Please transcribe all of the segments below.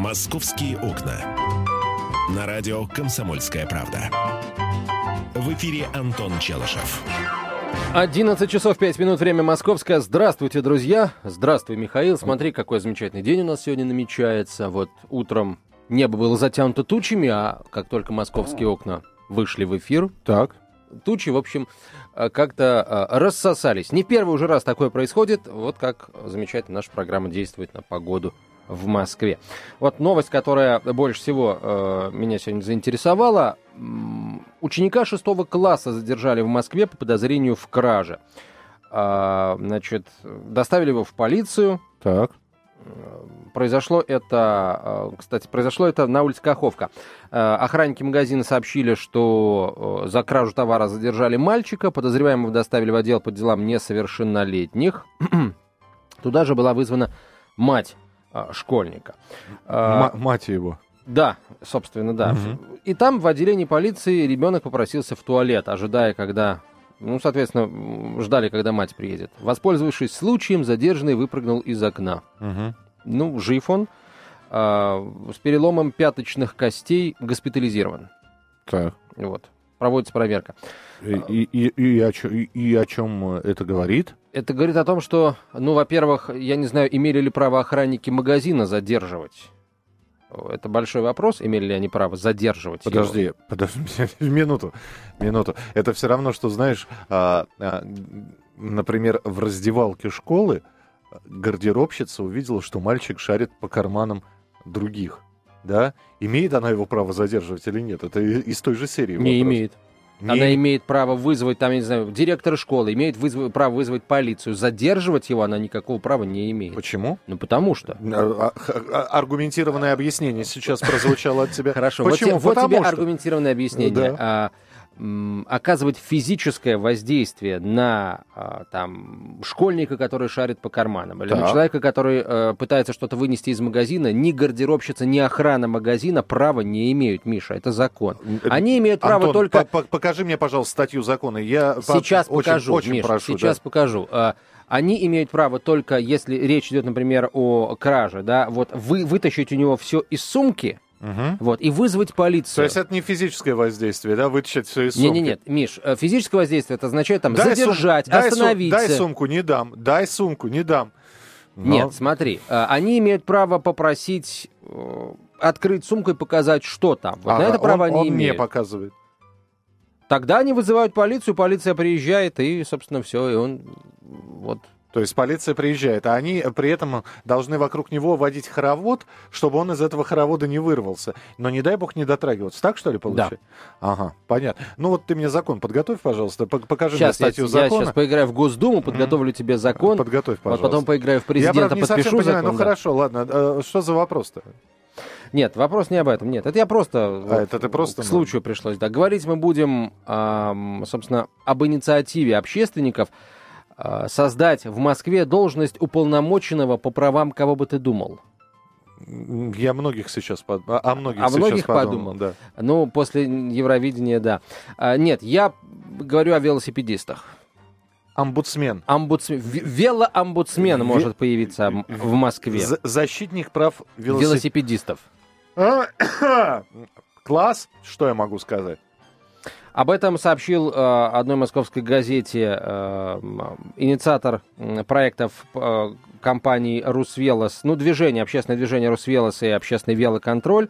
«Московские окна». На радио «Комсомольская правда». В эфире Антон Челышев. 11 часов 5 минут, время московское. Здравствуйте, друзья. Здравствуй, Михаил. Смотри, какой замечательный день у нас сегодня намечается. Вот утром небо было затянуто тучами, а как только московские окна вышли в эфир, так, тучи, в общем, э, как-то э, рассосались. Не первый уже раз такое происходит. Вот как замечательно наша программа действует на погоду в Москве. Вот новость, которая больше всего э, меня сегодня заинтересовала. Ученика шестого класса задержали в Москве по подозрению в краже. А, значит, доставили его в полицию. Так. Произошло это, э, кстати, произошло это на улице Каховка. Э, охранники магазина сообщили, что э, за кражу товара задержали мальчика. Подозреваемого доставили в отдел по делам несовершеннолетних. Туда же была вызвана мать школьника. А, М- мать его. Да, собственно, да. Угу. И там в отделении полиции ребенок попросился в туалет, ожидая, когда ну, соответственно, ждали, когда мать приедет. Воспользовавшись случаем, задержанный выпрыгнул из окна. Угу. Ну, жив он. А, с переломом пяточных костей госпитализирован. Так. Вот. Проводится проверка. И, и, и, и, о, чем, и о чем это говорит? Это говорит о том, что, ну, во-первых, я не знаю, имели ли право охранники магазина задерживать. Это большой вопрос, имели ли они право задерживать Подожди, его. подожди, минуту, минуту. Это все равно, что, знаешь, а, а, например, в раздевалке школы гардеробщица увидела, что мальчик шарит по карманам других. Да? Имеет она его право задерживать или нет? Это из той же серии. Не вопрос. имеет. Не... Она имеет право вызвать, там, я не знаю, директора школы, имеет вызв... право вызвать полицию. Задерживать его она никакого права не имеет. Почему? Ну, потому что. А, а, а, аргументированное объяснение сейчас прозвучало от тебя. Хорошо, Почему? вот, вот тебе аргументированное объяснение. Да оказывать физическое воздействие на а, там, школьника, который шарит по карманам, или так. на человека, который э, пытается что-то вынести из магазина, ни гардеробщица, ни охрана магазина права не имеют, Миша, это закон. Они имеют право Антон, только... По покажи мне, пожалуйста, статью закона. Я сейчас по... покажу, очень, очень Миша, прошу, сейчас да. покажу. А, они имеют право только, если речь идет, например, о краже, да, вот вы, вытащить у него все из сумки, Угу. Вот, и вызвать полицию. То есть это не физическое воздействие, да, вытащить все из сумки? Нет, нет, нет, Миш, э, физическое воздействие, это означает там дай задержать, сум... остановиться. Дай, сум... дай сумку, не дам, дай сумку, не дам. Но... Нет, смотри, э, они имеют право попросить э, открыть сумку и показать, что там. Вот а, на это право он, они он имеют. не показывает. Тогда они вызывают полицию, полиция приезжает, и, собственно, все, и он вот то есть полиция приезжает, а они при этом должны вокруг него водить хоровод, чтобы он из этого хоровода не вырвался. Но не дай бог не дотрагиваться. Так что ли получается? Да. Ага, понятно. Ну вот ты мне закон подготовь, пожалуйста, покажи сейчас, мне статью я, закона. Я сейчас поиграю в Госдуму, подготовлю mm-hmm. тебе закон. Подготовь, пожалуйста. Вот потом поиграю в президента, я, правда, не подпишу совсем понимаю, закон. Ну да. хорошо, ладно. А, что за вопрос-то? Нет, вопрос не об этом. Нет, это я просто, а, вот, это ты просто к случаю пришлось. Да, говорить мы будем, э, собственно, об инициативе общественников э, создать в Москве должность уполномоченного по правам кого бы ты думал. Я многих сейчас под... о многих, о сейчас многих подумал. подумал. Да. Ну, после Евровидения, да. А, нет, я говорю о велосипедистах. Омбудсмен. Омбудсмен. Велоомбудсмен Ве... может появиться в Москве. Защитник прав велосип... велосипедистов. Класс, что я могу сказать? Об этом сообщил э, одной московской газете э, инициатор проектов э, компании «Русвелос», ну, движение, общественное движение «Русвелос» и общественный велоконтроль.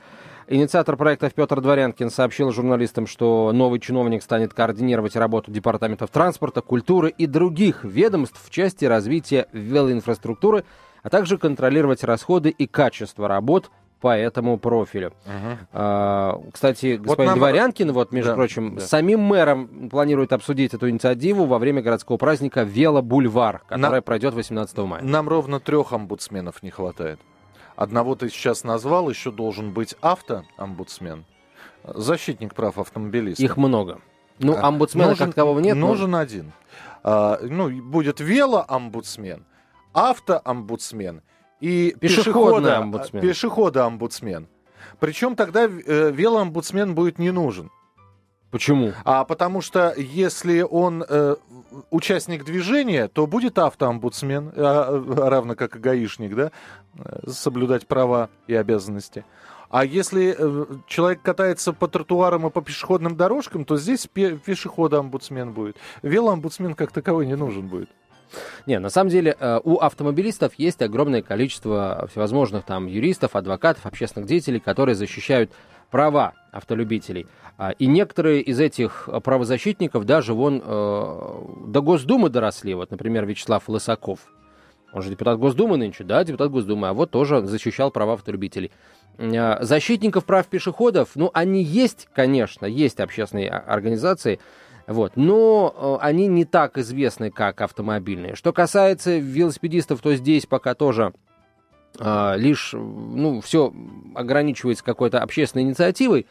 Инициатор проектов Петр Дворянкин сообщил журналистам, что новый чиновник станет координировать работу департаментов транспорта, культуры и других ведомств в части развития велоинфраструктуры, а также контролировать расходы и качество работ по этому профилю. Угу. А, кстати, господин вот нам... Дворянкин, вот, между да, прочим, да. самим мэром планирует обсудить эту инициативу во время городского праздника «Вело-бульвар», который нам... пройдет 18 мая. Нам ровно трех омбудсменов не хватает. Одного ты сейчас назвал, еще должен быть автоомбудсмен, защитник прав автомобилистов. Их много. Ну, а, омбудсмена нужен, как такового нет. Нужен но... один. А, ну, будет велоомбудсмен, автоомбудсмен и. Пешехода омбудсмен. Причем тогда э, велоомбудсмен будет не нужен. Почему? А потому что если он э, участник движения, то будет автоомбудсмен, а, равно как и гаишник, да, э, соблюдать права и обязанности. А если э, человек катается по тротуарам и по пешеходным дорожкам, то здесь пе- пешехода-омбудсмен будет. Велоомбудсмен как таковой не нужен будет. Не, на самом деле э, у автомобилистов есть огромное количество всевозможных там юристов, адвокатов, общественных деятелей, которые защищают права автолюбителей. А, И некоторые из этих правозащитников даже вон э, до Госдумы доросли. Вот, например, Вячеслав Лысаков. Он же депутат Госдумы нынче, да, депутат Госдумы, а вот тоже защищал права автолюбителей. Э, Защитников прав пешеходов, ну, они есть, конечно, есть общественные организации, вот, но э, они не так известны, как автомобильные. Что касается велосипедистов, то здесь пока тоже а, лишь, ну, все ограничивается какой-то общественной инициативой.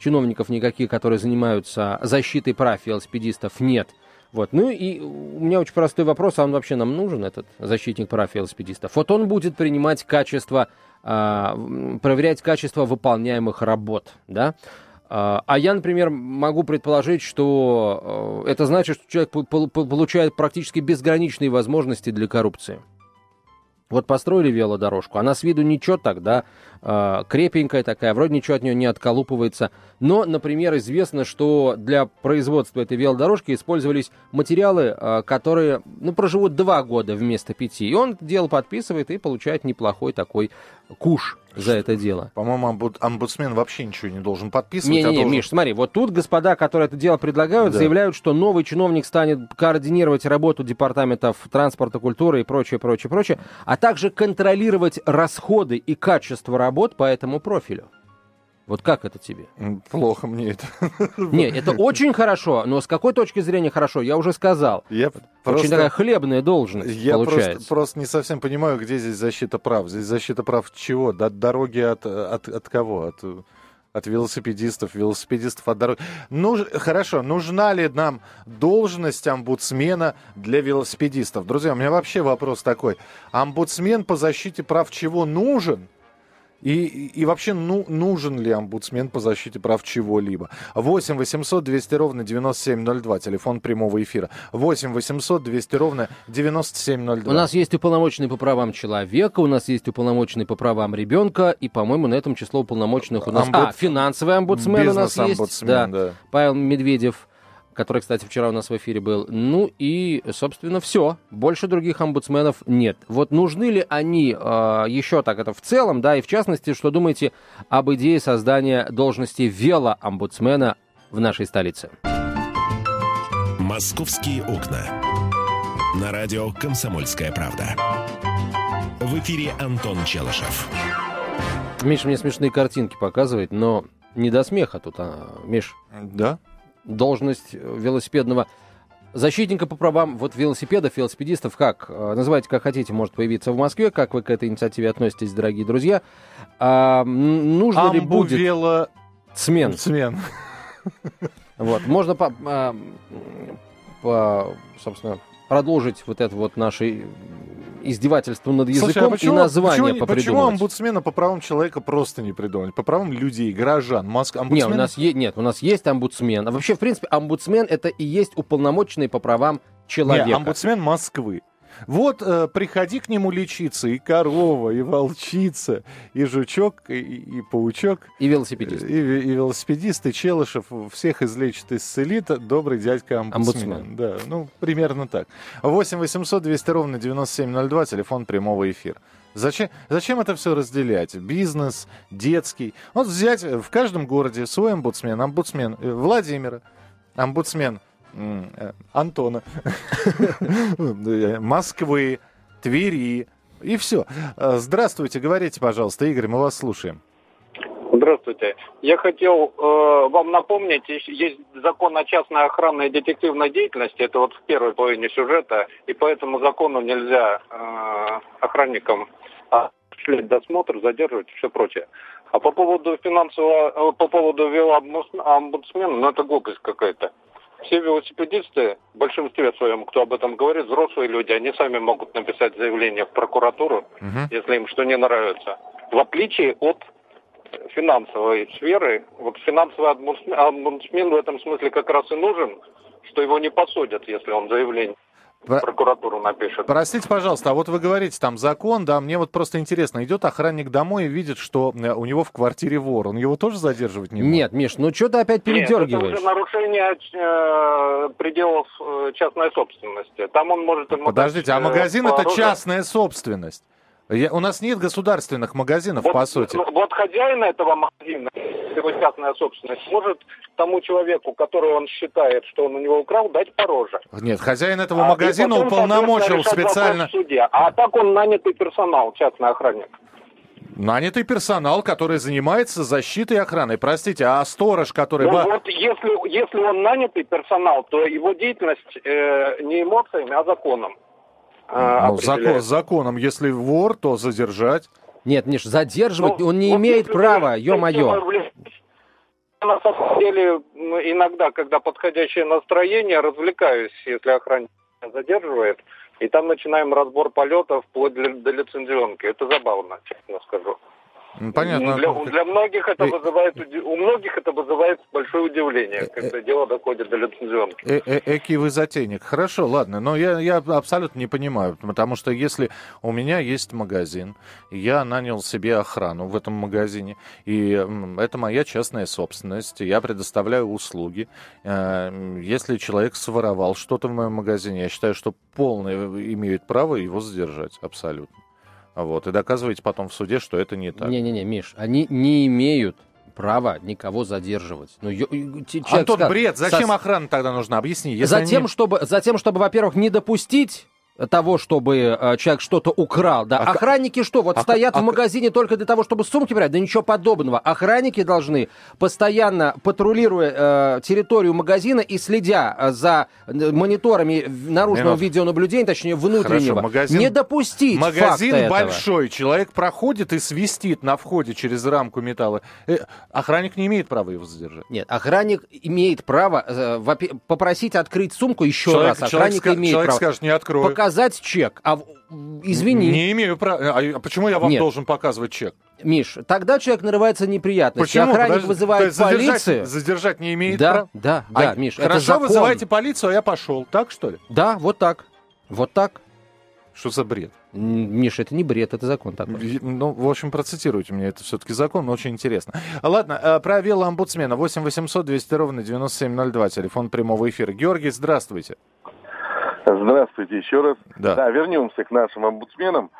Чиновников никаких, которые занимаются защитой прав велосипедистов, нет. Вот. Ну и у меня очень простой вопрос, а он вообще нам нужен, этот защитник прав велосипедистов? Вот он будет принимать качество, м, проверять качество выполняемых работ, да? А а я, например, могу предположить, что э, это значит, что человек пол- пол- получает практически безграничные возможности для коррупции. Вот построили велодорожку, она с виду ничего так, да, э, крепенькая такая, вроде ничего от нее не отколупывается. Но, например, известно, что для производства этой велодорожки использовались материалы, э, которые, ну, проживут два года вместо пяти. И он дело подписывает и получает неплохой такой куш за это дело. По-моему, омбуд- омбудсмен вообще ничего не должен подписывать. а Не-не-не, должен- Миш, смотри, вот тут господа, которые это дело предлагают, Да. заявляют, что новый чиновник станет координировать работу департаментов транспорта, культуры и прочее, прочее, прочее, а также контролировать расходы и качество работ по этому профилю. Вот как это тебе? Плохо мне это. Не, это очень хорошо, но с какой точки зрения хорошо, я уже сказал. Я Очень просто... такая хлебная должность Я получается. просто, просто не совсем понимаю, где здесь защита прав. Здесь защита прав чего? От дороги от, от, от кого? От, от велосипедистов, велосипедистов от дороги. Ну, хорошо, нужна ли нам должность омбудсмена для велосипедистов? Друзья, у меня вообще вопрос такой. Омбудсмен по защите прав чего нужен? И, и, вообще, ну, нужен ли омбудсмен по защите прав чего-либо? 8 800 200 ровно 9702, телефон прямого эфира. 8 800 200 ровно 9702. У нас есть уполномоченный по правам человека, у нас есть уполномоченный по правам ребенка, и, по-моему, на этом число уполномоченных у нас... Омбуд- А, финансовый омбудсмен у нас есть. Бизнес-омбудсмен, да. Павел Медведев, который, кстати, вчера у нас в эфире был. Ну и, собственно, все. Больше других омбудсменов нет. Вот нужны ли они э, еще так это в целом, да, и в частности, что думаете об идее создания должности велоомбудсмена в нашей столице? «Московские окна». На радио «Комсомольская правда». В эфире Антон Челышев. Миш мне смешные картинки показывает, но не до смеха тут, а, Миш, Да? Должность велосипедного защитника по правам вот велосипедов, велосипедистов, как, э, называйте как хотите, может появиться в Москве, как вы к этой инициативе относитесь, дорогие друзья. А, нужно ли будет Амбувело... смен? Смен. Вот, можно, по, а, по, собственно, продолжить вот это вот наше издевательство над языком Слушай, а почему, и название почему, почему попридумывать. омбудсмена по правам человека просто не придумать? По правам людей, горожан. Моск... Не, омбудсмен- у нас е- нет, у нас есть омбудсмен. А вообще, в принципе, омбудсмен это и есть уполномоченный по правам человека. Не, омбудсмен Москвы. Вот э, приходи к нему лечиться, и корова, и волчица, и жучок, и, и паучок, И велосипедист. и, и велосипедист, и Челышев всех излечит, исцелит. Добрый дядька омбудсмен. Омбудсмен. Да, ну, примерно так. 8 800 200 ровно 9702, телефон прямого эфира. Зачем, зачем это все разделять? Бизнес, детский. Вот взять в каждом городе свой омбудсмен. Омбудсмен э, Владимира, омбудсмен Антона, э, Москвы, Твери. И все. Здравствуйте, говорите, пожалуйста, Игорь, мы вас слушаем. Здравствуйте. Я хотел э, вам напомнить, есть- закон о частной охранной детективной деятельности, это вот в первой половине сюжета, и по этому закону нельзя э, охранникам осуществлять досмотр, задерживать и все прочее. А по поводу финансового, э, по поводу велоомбудсмена, ну это глупость какая-то. Все велосипедисты, в большинстве своем, кто об этом говорит, взрослые люди, они сами могут написать заявление в прокуратуру, Мгм. если им что не нравится. В отличие от финансовой сферы. Вот финансовый омбудсмен в этом смысле как раз и нужен, что его не посадят, если он заявление Про... прокуратуру напишет. Простите, пожалуйста, а вот вы говорите, там закон, да, мне вот просто интересно, идет охранник домой и видит, что э, у него в квартире вор, он его тоже задерживать не может? Нет, Миш, ну что ты опять передергиваешь? Нет, это уже нарушение э, пределов э, частной собственности. Там он может... Подождите, а магазин это частная собственность? Я, у нас нет государственных магазинов, вот, по сути. Вот хозяин этого магазина, его частная собственность, может тому человеку, который он считает, что он у него украл, дать пороже. Нет, хозяин этого а, магазина потом, уполномочил специально... Суде. А так он нанятый персонал, частный охранник. Нанятый персонал, который занимается защитой и охраной. Простите, а сторож, который... Ну, вот если, если он нанятый персонал, то его деятельность э, не эмоциями, а законом. А, ну, закон, законом, если вор, то задержать. Нет, Миш, задерживать ну, он не вот имеет права, ё-моё. На самом деле, ну, иногда, когда подходящее настроение, развлекаюсь, если охранник задерживает, и там начинаем разбор полетов вплоть до лицензионки. Это забавно, честно скажу. Ну, понятно. Для, для многих это вызывает, у многих это вызывает большое удивление, э, когда дело доходит до лицензионки. Э -э Эки вы затейник. Хорошо, ладно, но я, я абсолютно не понимаю, потому что если у меня есть магазин, я нанял себе охрану в этом магазине, и это моя частная собственность, я предоставляю услуги. Э, если человек своровал что-то в моем магазине, я считаю, что полное имеет право его задержать, абсолютно. Вот, и доказываете потом в суде, что это не так. Не-не-не, Миш, они не имеют права никого задерживать. Ну, ё, Антон, скажет, бред, зачем со... охрана тогда нужна? Объясни. Затем, они... чтобы, затем, чтобы, во-первых, не допустить того, чтобы э, человек что-то украл. Да. А, Охранники что, вот а, стоят а, в магазине только для того, чтобы сумки брать? Да ничего подобного. Охранники должны, постоянно патрулируя э, территорию магазина и следя э, за э, мониторами наружного Минут. видеонаблюдения, точнее внутреннего, Хорошо, магазин, не допустить Магазин большой, этого. человек проходит и свистит на входе через рамку металла. Э, охранник не имеет права его задержать. Нет, охранник имеет право э, попросить открыть сумку еще человек, раз. Охранник человек, имеет человек право. скажет, не открою. Пока показать чек. А извини. Не имею права. А почему я вам Нет. должен показывать чек? Миш, тогда человек нарывается неприятности. Почему? Охранник Подожди, вызывает полицию. Задержать не имеет да, права? Да, да, а, Миш, Хорошо, это закон. вызывайте полицию, а я пошел. Так, что ли? Да, вот так. Вот так. Что за бред? Миша, это не бред, это закон такой. Ну, в общем, процитируйте мне, это все-таки закон, но очень интересно. Ладно, про велоомбудсмена. 8 800 200 ровно 9702, телефон прямого эфира. Георгий, здравствуйте. Здравствуйте еще раз. Да, да вернемся к нашим омбудсменам.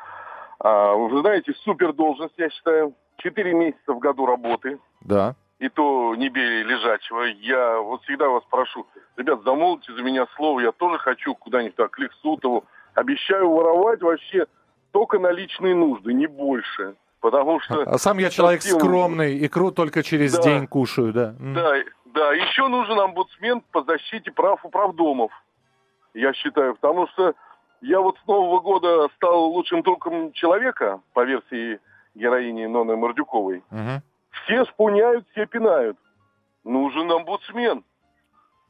А, вы знаете, супер должность, я считаю. Четыре месяца в году работы. Да. И то не бей лежачего. Я вот всегда вас прошу, ребят, замолвите за меня слово, я тоже хочу куда-нибудь так, к Лексутову. Обещаю воровать вообще только на личные нужды, не больше. Потому что... А сам я человек совсем... скромный, икру только через да, день кушаю, да. Да, да. Еще нужен омбудсмен по защите прав управдомов я считаю, потому что я вот с Нового года стал лучшим другом человека, по версии героини Ноны Мордюковой. Угу. Все шпуняют, все пинают. Нужен омбудсмен.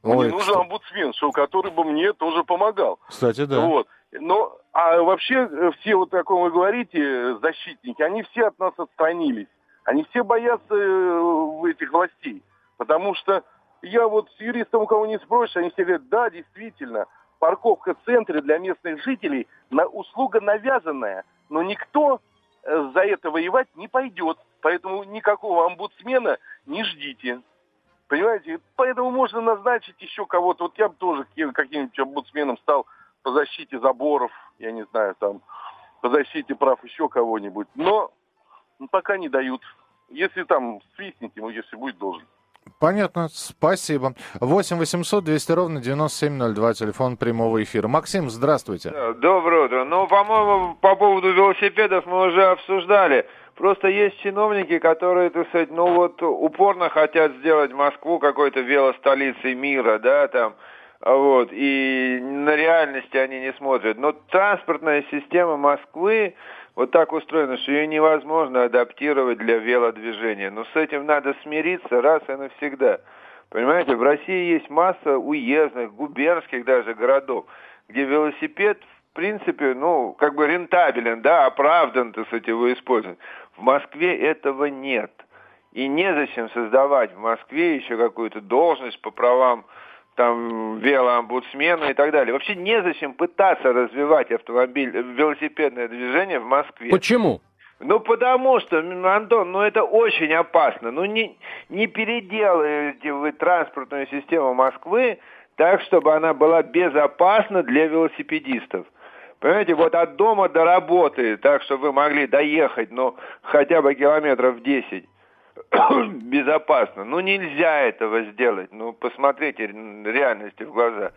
Ой, мне нужен кстати. омбудсмен, что, который бы мне тоже помогал. Кстати, да. Вот. Но, а вообще э, все, вот о ком вы говорите, защитники, они все от нас отстранились. Они все боятся э, этих властей. Потому что я вот с юристом, у кого не спросишь, они все говорят, да, действительно, парковка в центре для местных жителей на, услуга навязанная, но никто э, за это воевать не пойдет. Поэтому никакого омбудсмена не ждите. Понимаете? Поэтому можно назначить еще кого-то. Вот я бы тоже каким-нибудь омбудсменом стал по защите заборов, я не знаю, там, по защите прав еще кого-нибудь. Но пока не дают. Если там свистните, ему, если будет, должен. Понятно, спасибо. 8 800 200 ровно 9702, телефон прямого эфира. Максим, здравствуйте. Доброе утро. Ну, по-моему, по поводу велосипедов мы уже обсуждали. Просто есть чиновники, которые, так сказать, ну вот упорно хотят сделать Москву какой-то велостолицей мира, да, там, вот, и на реальности они не смотрят. Но транспортная система Москвы, вот так устроена, что ее невозможно адаптировать для велодвижения. Но с этим надо смириться раз и навсегда. Понимаете, в России есть масса уездных, губернских даже городов, где велосипед в принципе, ну, как бы рентабелен, да, оправдан, так сказать, его использовать. В Москве этого нет. И незачем создавать в Москве еще какую-то должность по правам там велоомбудсмена и так далее. Вообще незачем пытаться развивать автомобиль, велосипедное движение в Москве. Почему? Ну, потому что, Антон, ну это очень опасно. Ну, не, не переделаете вы транспортную систему Москвы так, чтобы она была безопасна для велосипедистов. Понимаете, вот от дома до работы, так, чтобы вы могли доехать, ну, хотя бы километров 10, безопасно. Ну, нельзя этого сделать. Ну, посмотрите реальности в глаза.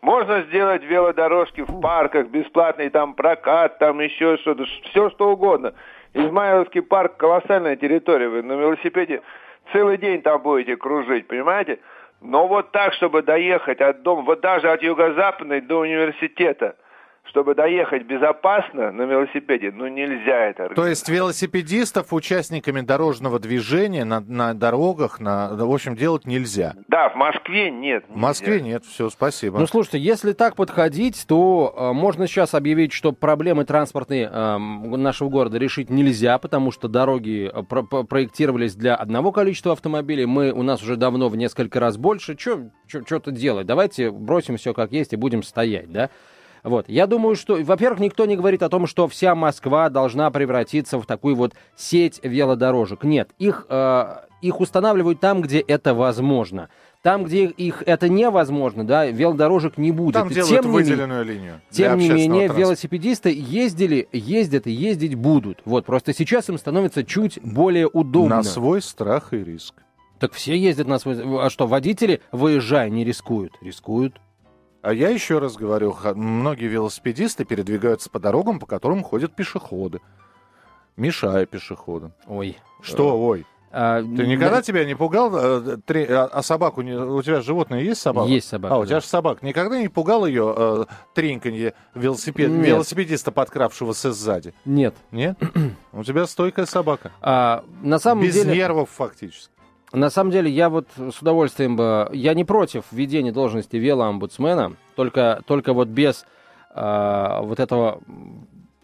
Можно сделать велодорожки в парках, бесплатный там прокат, там еще что-то, все что угодно. Измайловский парк колоссальная территория, вы на велосипеде целый день там будете кружить, понимаете? Но вот так, чтобы доехать от дома, вот даже от юго-западной до университета – чтобы доехать безопасно на велосипеде, ну нельзя это. То есть велосипедистов участниками дорожного движения на, на дорогах, на, в общем, делать нельзя? Да, в Москве нет. В Москве нет, все, спасибо. Ну, слушайте, если так подходить, то э, можно сейчас объявить, что проблемы транспортные э, нашего города решить нельзя, потому что дороги э, про проектировались для одного количества автомобилей, мы, у нас уже давно в несколько раз больше, что-то делать, давайте бросим все как есть и будем стоять, да? Вот. Я думаю, что, во-первых, никто не говорит о том, что вся Москва должна превратиться в такую вот сеть велодорожек. Нет, их, э, их устанавливают там, где это возможно. Там, где их это невозможно, да, велодорожек не будет. Там делают тем выделенную не, линию. Тем не менее, транспорта. велосипедисты ездили, ездят и ездить будут. Вот, просто сейчас им становится чуть более удобно. На свой страх и риск. Так все ездят на свой... А что, водители, выезжая, не рискуют? Рискуют. А я еще раз говорю, многие велосипедисты передвигаются по дорогам, по которым ходят пешеходы, мешая пешеходам. Ой. Что, ой? А, Ты никогда да... тебя не пугал, а, три, а, а собаку, не, у тебя животное есть собака? Есть собака. А, у тебя да. же собака. Никогда не пугал ее э, треньканье велосипед, велосипедиста, подкравшегося сзади? Нет. Нет? у тебя стойкая собака. А, на самом Без деле... нервов фактически. На самом деле, я вот с удовольствием бы... Я не против введения должности велоомбудсмена, только, только вот без э, вот этого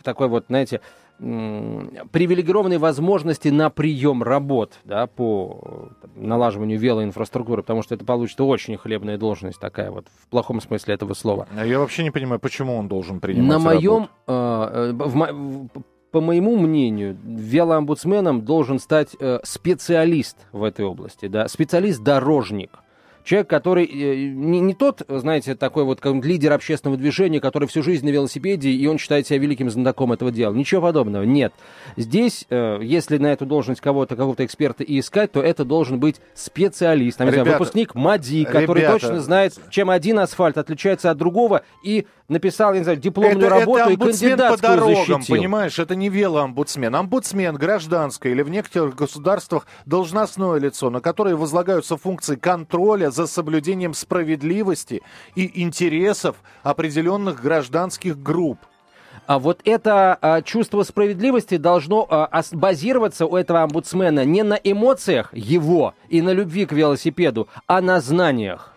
такой вот, знаете, привилегированной возможности на прием работ да, по налаживанию велоинфраструктуры, потому что это получится очень хлебная должность такая вот, в плохом смысле этого слова. А я вообще не понимаю, почему он должен принимать На моем, э, в, по моему мнению, велоомбудсменом должен стать э, специалист в этой области, да, специалист-дорожник. Человек, который э, не, не тот, знаете, такой вот как лидер общественного движения, который всю жизнь на велосипеде, и он считает себя великим знатоком этого дела. Ничего подобного, нет. Здесь, э, если на эту должность кого-то, какого-то эксперта и искать, то это должен быть специалист. Там, ребята, знаю, выпускник МАДИ, который ребята, точно знает, чем один асфальт отличается от другого, и написал, я не знаю, дипломную это, работу это и кандидатскую по дорогам, защитил. понимаешь, это не велоомбудсмен. Омбудсмен гражданское или в некоторых государствах должностное лицо, на которое возлагаются функции контроля за соблюдением справедливости и интересов определенных гражданских групп. А вот это а, чувство справедливости должно а, базироваться у этого омбудсмена не на эмоциях его и на любви к велосипеду, а на знаниях.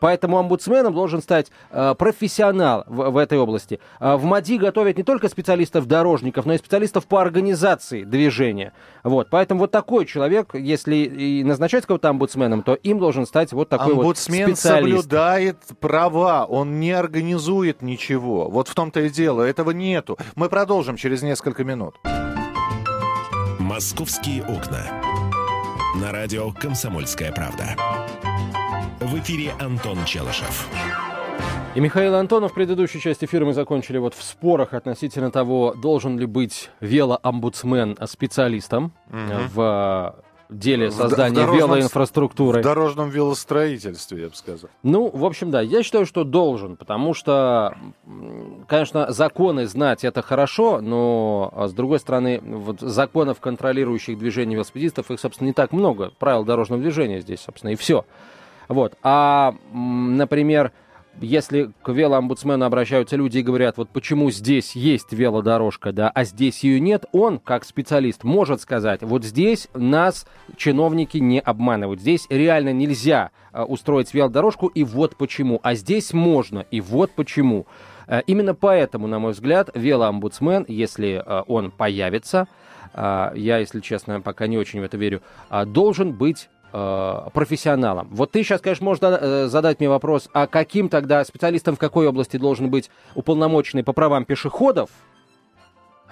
Поэтому омбудсменом должен стать э, профессионал в, в этой области. Э, в МАДИ готовят не только специалистов-дорожников, но и специалистов по организации движения. Вот. Поэтому вот такой человек, если и назначать кого-то омбудсменом, то им должен стать вот такой Омбудсмен вот специалист. соблюдает права, он не организует ничего. Вот в том-то и дело, этого нету. Мы продолжим через несколько минут. «Московские окна». На радио «Комсомольская правда». В эфире Антон Челышев. И Михаил Антонов в предыдущей части эфира мы закончили вот в спорах относительно того, должен ли быть велоомбудсмен специалистом угу. в деле создания в велоинфраструктуры. В дорожном велостроительстве, я бы сказал. Ну, в общем, да, я считаю, что должен, потому что, конечно, законы знать это хорошо, но, а с другой стороны, вот законов, контролирующих движение велосипедистов, их, собственно, не так много. Правил дорожного движения здесь, собственно, и все. Вот. А, например, если к велоомбудсмену обращаются люди и говорят, вот почему здесь есть велодорожка, да, а здесь ее нет, он, как специалист, может сказать, вот здесь нас чиновники не обманывают, здесь реально нельзя а, устроить велодорожку, и вот почему, а здесь можно, и вот почему. А, именно поэтому, на мой взгляд, велоомбудсмен, если а, он появится, я, если честно, пока не очень в это верю, должен быть профессионалом. Вот ты сейчас, конечно, можешь э, задать мне вопрос, а каким тогда специалистом в какой области должен быть уполномоченный по правам пешеходов?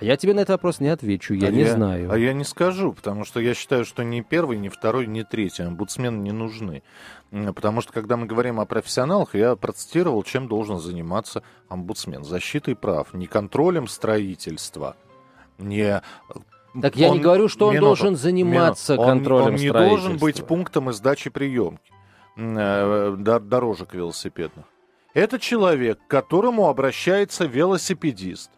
А я тебе на этот вопрос не отвечу, я а не я, знаю. А я не скажу, потому что я считаю, что ни первый, ни второй, ни третий омбудсмены не нужны. Потому что, когда мы говорим о профессионалах, я процитировал, чем должен заниматься омбудсмен. Защитой прав, не контролем строительства, не так я не говорю, что он минуту, должен заниматься минуту. контролем он, он не должен быть пунктом издачи приемки э, дорожек велосипедных. Это человек, к которому обращается велосипедист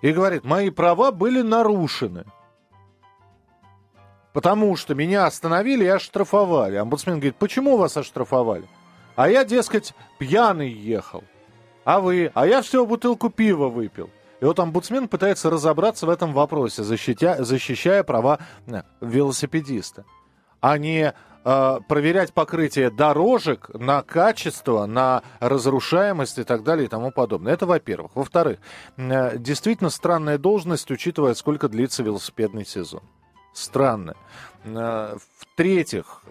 и говорит, мои права были нарушены. Потому что меня остановили и оштрафовали. Омбудсмен говорит, почему вас оштрафовали? А я, дескать, пьяный ехал. А вы? А я всего бутылку пива выпил. И вот омбудсмен пытается разобраться в этом вопросе, защитя, защищая права э, велосипедиста, а не э, проверять покрытие дорожек на качество, на разрушаемость и так далее и тому подобное. Это во-первых. Во-вторых, э, действительно странная должность, учитывая, сколько длится велосипедный сезон. Странно. Э, в-третьих,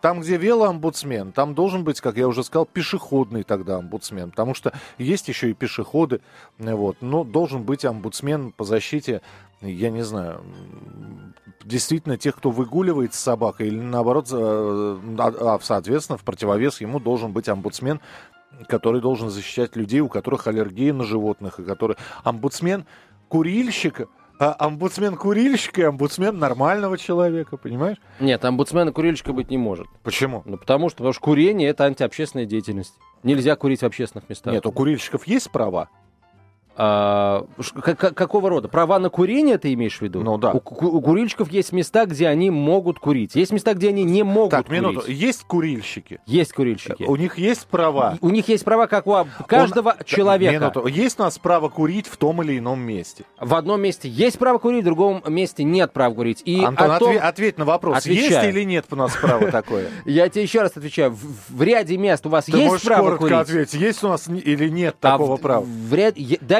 там, где велоомбудсмен, там должен быть, как я уже сказал, пешеходный тогда омбудсмен, потому что есть еще и пешеходы, вот, но должен быть омбудсмен по защите, я не знаю, действительно тех, кто выгуливает с собакой, или наоборот, а, а, соответственно, в противовес ему должен быть омбудсмен, который должен защищать людей, у которых аллергия на животных, и который... Омбудсмен курильщика, а омбудсмен курильщика и омбудсмен нормального человека, понимаешь? Нет, омбудсмена курильщика быть не может. Почему? Ну, потому что, потому что курение это антиобщественная деятельность. Нельзя курить в общественных местах. Нет, у курильщиков есть права. А, какого рода? Права на курение ты имеешь в виду? Ну да. У, у курильщиков есть места, где они могут курить. Есть места, где они не могут так, курить. минуту. Есть курильщики? Есть курильщики. У них есть права? У них есть права, как у каждого Он... человека. Минуту. Есть у нас право курить в том или ином месте? В одном месте есть право курить, в другом месте нет права курить. И Антон, том... ответь на вопрос. Отвечаю. Есть или нет у нас право такое? Я тебе еще раз отвечаю. В ряде мест у вас есть право курить? ответить, есть у нас или нет а такого права?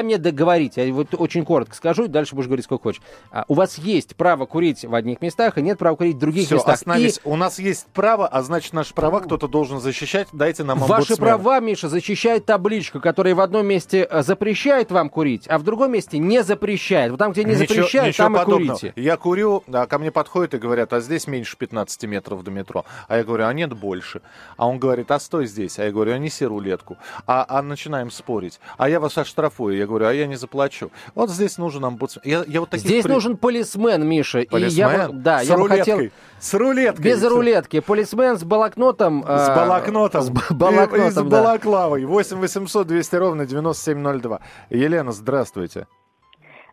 Дай мне договорить я вот очень коротко скажу, и дальше будешь говорить сколько хочешь. А, у вас есть право курить в одних местах, и нет права курить в других Все, местах. Остановись. И... У нас есть право, а значит, наши права кто-то должен защищать. Дайте нам омбудсмена. Ваши права, Миша, защищает табличка, которая в одном месте э, запрещает вам курить, а в другом месте не запрещает. Вот там, где не ничего, запрещает, ничего там подобного. и курите. Я курю, а ко мне подходят и говорят, а здесь меньше 15 метров до метро. А я говорю, а нет больше. А он говорит, а стой здесь. А я говорю, а неси рулетку. А, а начинаем спорить. А я вас оштрафую. Я говорю, а я не заплачу. Вот здесь нужен омбудсмен. Я, я вот таких здесь при... нужен полисмен, Миша. Полисмен? И я, да, с я рулеткой. бы хотел... С рулеткой. Без рулетки. Полисмен с балакнотом. С э... балакнотом. С балакнотом, и, и с да. балаклавой. 8 800 200 ровно 9702. Елена, здравствуйте.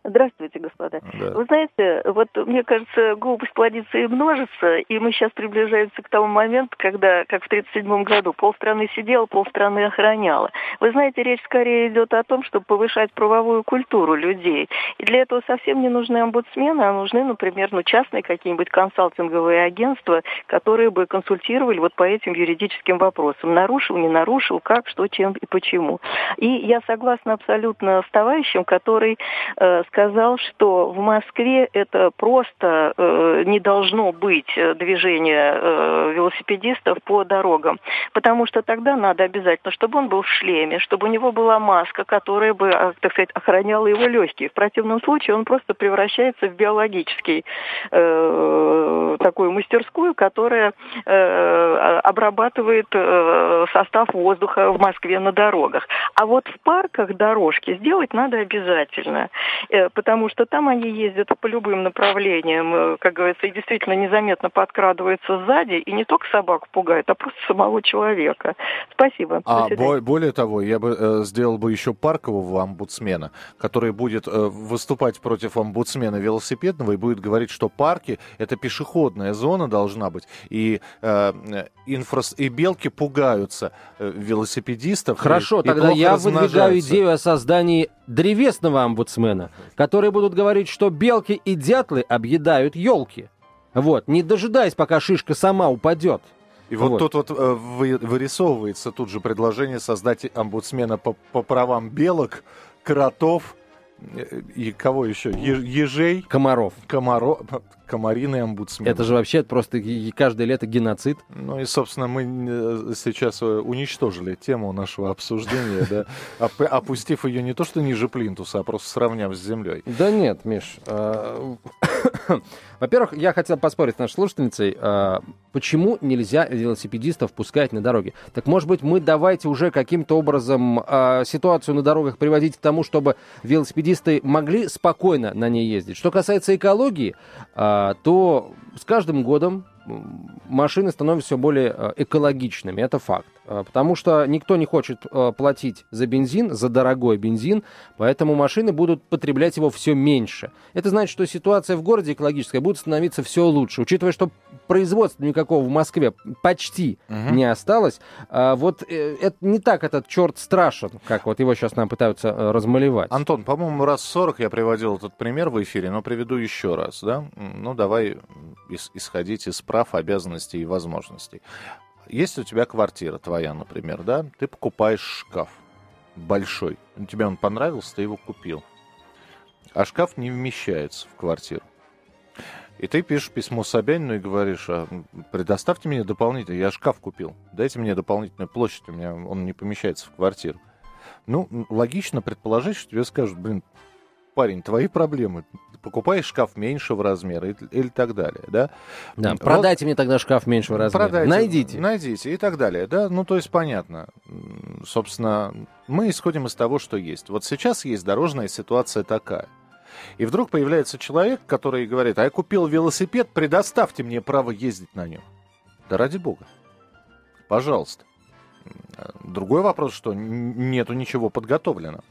Здравствуйте, господа. Да. Вы знаете, вот мне кажется, глупость плодится и множится, и мы сейчас приближаемся к тому моменту, когда, как в 1937 году, полстраны сидела, полстраны охраняла. Вы знаете, речь скорее идет о том, чтобы повышать правовую культуру людей. И для этого совсем не нужны омбудсмены, а нужны, например, ну, частные какие-нибудь консалтинговые агентства, которые бы консультировали вот по этим юридическим вопросам. Нарушил, не нарушил, как, что, чем и почему. И я согласна абсолютно с товарищем, который э, сказал, что в Москве это просто э, не должно быть э, движение э, велосипедистов по дорогам, потому что тогда надо обязательно, чтобы он был в шлеме, чтобы у него была маска, которая бы, а, так сказать, охраняла его легкие. В противном случае он просто превращается в биологический э, такую мастерскую, которая э, обрабатывает э, состав воздуха в Москве на дорогах. А вот в парках дорожки сделать надо обязательно. Э, потому что там они ездят по любым направлениям, э, как говорится, и действительно незаметно подкрадываются сзади, и не только собаку пугают, а просто самого человека. Спасибо. А бо- более того, я бы э, сделал бы еще паркового омбудсмена, который будет э, выступать против омбудсмена велосипедного и будет говорить, что парки это пешеходная зона должна быть, и, э, инфра... и белки пугаются э, велосипедистов. Хорошо, и, тогда и я выдвигаю идею о создании древесного омбудсмена, которые будут говорить, что белки и дятлы объедают елки. Вот, не дожидаясь, пока шишка сама упадет. И вот, вот тут вот э, вырисовывается тут же предложение создать омбудсмена по, по правам белок, кротов, И кого еще? Ежей? Комаров. Комаро... Комариный омбудсмен. Это же вообще просто каждое лето геноцид. Ну и, собственно, мы э, сейчас э, уничтожили тему нашего обсуждения, да, опустив ее не то что ниже плинтуса, а просто сравняв с землей. Да нет, Миш. А, во-первых, я хотел поспорить с нашей слушательницей, почему нельзя велосипедистов пускать на дороге. Так, может быть, мы давайте уже каким-то образом ситуацию на дорогах приводить к тому, чтобы велосипедисты могли спокойно на ней ездить. Что касается экологии, а, то с каждым годом машины становятся все более э, экологичными, это факт. Э, потому что никто не хочет э, платить за бензин, за дорогой бензин, поэтому машины будут потреблять его все меньше. Это значит, что ситуация в городе экологическая будет становиться все лучше. Учитывая, что производства никакого в Москве почти угу. не осталось, а вот это не так этот черт страшен, как вот его сейчас нам пытаются размалевать. Антон, по-моему, раз 40 я приводил этот пример в эфире, но приведу еще раз, да? Ну, давай исходить из прав, обязанностей и возможностей. Если у тебя квартира твоя, например, да, ты покупаешь шкаф большой. Тебе он понравился, ты его купил. А шкаф не вмещается в квартиру. И ты пишешь письмо Собянину и говоришь, а, предоставьте мне дополнительно, я шкаф купил, дайте мне дополнительную площадь, у меня он не помещается в квартиру. Ну, логично предположить, что тебе скажут, блин, парень, твои проблемы. Покупаешь шкаф меньшего размера или, или так далее, да? Да, вот, продайте мне тогда шкаф меньшего размера. Продайте, найдите. Найдите и так далее, да? Ну, то есть понятно. Собственно, мы исходим из того, что есть. Вот сейчас есть дорожная ситуация такая. И вдруг появляется человек, который говорит, а я купил велосипед, предоставьте мне право ездить на нем. Да ради бога. Пожалуйста. Другой вопрос, что нету ничего подготовлено.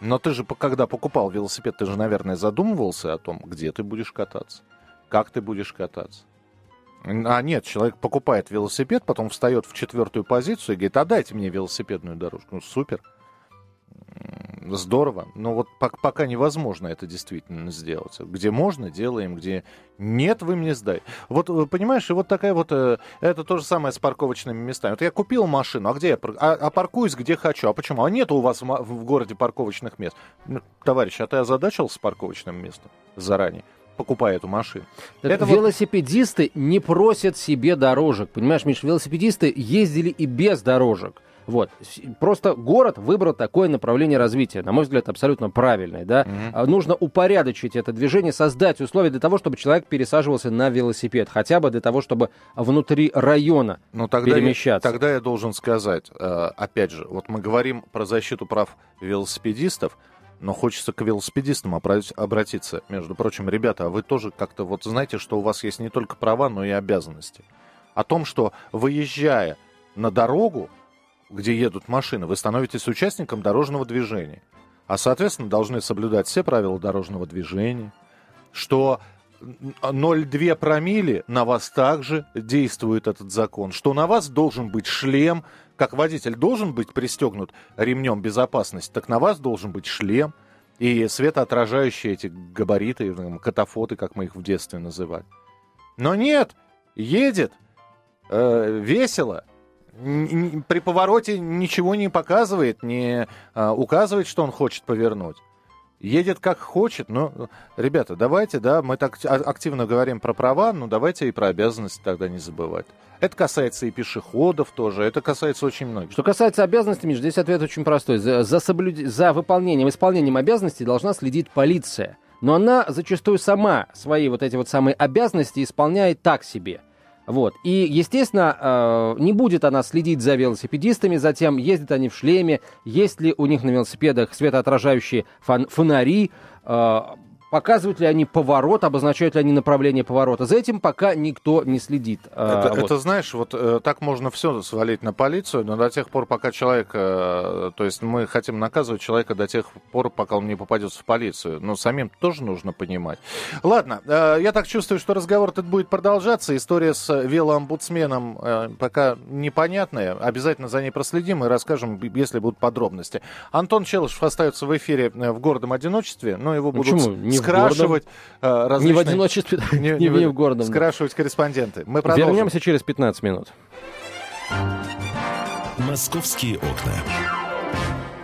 Но ты же, когда покупал велосипед, ты же, наверное, задумывался о том, где ты будешь кататься, как ты будешь кататься. А нет, человек покупает велосипед, потом встает в четвертую позицию и говорит, а дайте мне велосипедную дорожку. Ну, супер здорово, но вот пока невозможно это действительно сделать. Где можно, делаем, где нет, вы мне сдай. Вот, э, понимаешь, и вот такая вот, э, это то же самое с парковочными местами. Вот я купил машину, а где я, а, а паркуюсь где хочу, а почему? А нет у вас в, в городе парковочных мест. Ну, товарищ, а ты озадачился с парковочным местом заранее? покупая эту машину. Это велосипедисты вот... не просят себе дорожек. Понимаешь, Миш, велосипедисты ездили и без дорожек. Вот. Просто город выбрал такое направление развития, на мой взгляд, абсолютно правильное. Да? Угу. Нужно упорядочить это движение, создать условия для того, чтобы человек пересаживался на велосипед, хотя бы для того, чтобы внутри района ну, тогда перемещаться. Я, тогда я должен сказать, э, опять же, вот мы говорим про защиту прав велосипедистов, но хочется к велосипедистам обратиться. Между прочим, ребята, а вы тоже как-то вот знаете, что у вас есть не только права, но и обязанности. О том, что выезжая на дорогу, где едут машины, вы становитесь участником дорожного движения. А, соответственно, должны соблюдать все правила дорожного движения, что 0,2 промили на вас также действует этот закон, что на вас должен быть шлем, как водитель должен быть пристегнут ремнем безопасности, так на вас должен быть шлем и светоотражающие эти габариты, катафоты, как мы их в детстве называли. Но нет, едет, э, весело – при повороте ничего не показывает, не а, указывает, что он хочет повернуть. Едет как хочет, но, ребята, давайте, да, мы так активно говорим про права, но давайте и про обязанности тогда не забывать. Это касается и пешеходов тоже, это касается очень многих. Что касается обязанностей, Миш, здесь ответ очень простой. За, за, соблюд... за выполнением, исполнением обязанностей должна следить полиция. Но она зачастую сама свои вот эти вот самые обязанности исполняет так себе. Вот. И, естественно, э, не будет она следить за велосипедистами, за тем, ездят они в шлеме, есть ли у них на велосипедах светоотражающие фонари, э, Показывают ли они поворот, обозначают ли они направление поворота? За этим пока никто не следит. А, это, вот. это знаешь, вот э, так можно все свалить на полицию, но до тех пор, пока человек, э, то есть мы хотим наказывать человека до тех пор, пока он не попадется в полицию. Но самим тоже нужно понимать. Ладно, э, я так чувствую, что разговор этот будет продолжаться. История с велоомбудсменом пока непонятная. Обязательно за ней проследим и расскажем, если будут подробности. Антон Челышев остается в эфире в городом одиночестве, но его будут... Почему? не скрашивать э, различные... Не в одиночестве, не, не, не в городом. Скрашивать корреспонденты. Мы продолжим. Вернемся через 15 минут. Московские окна.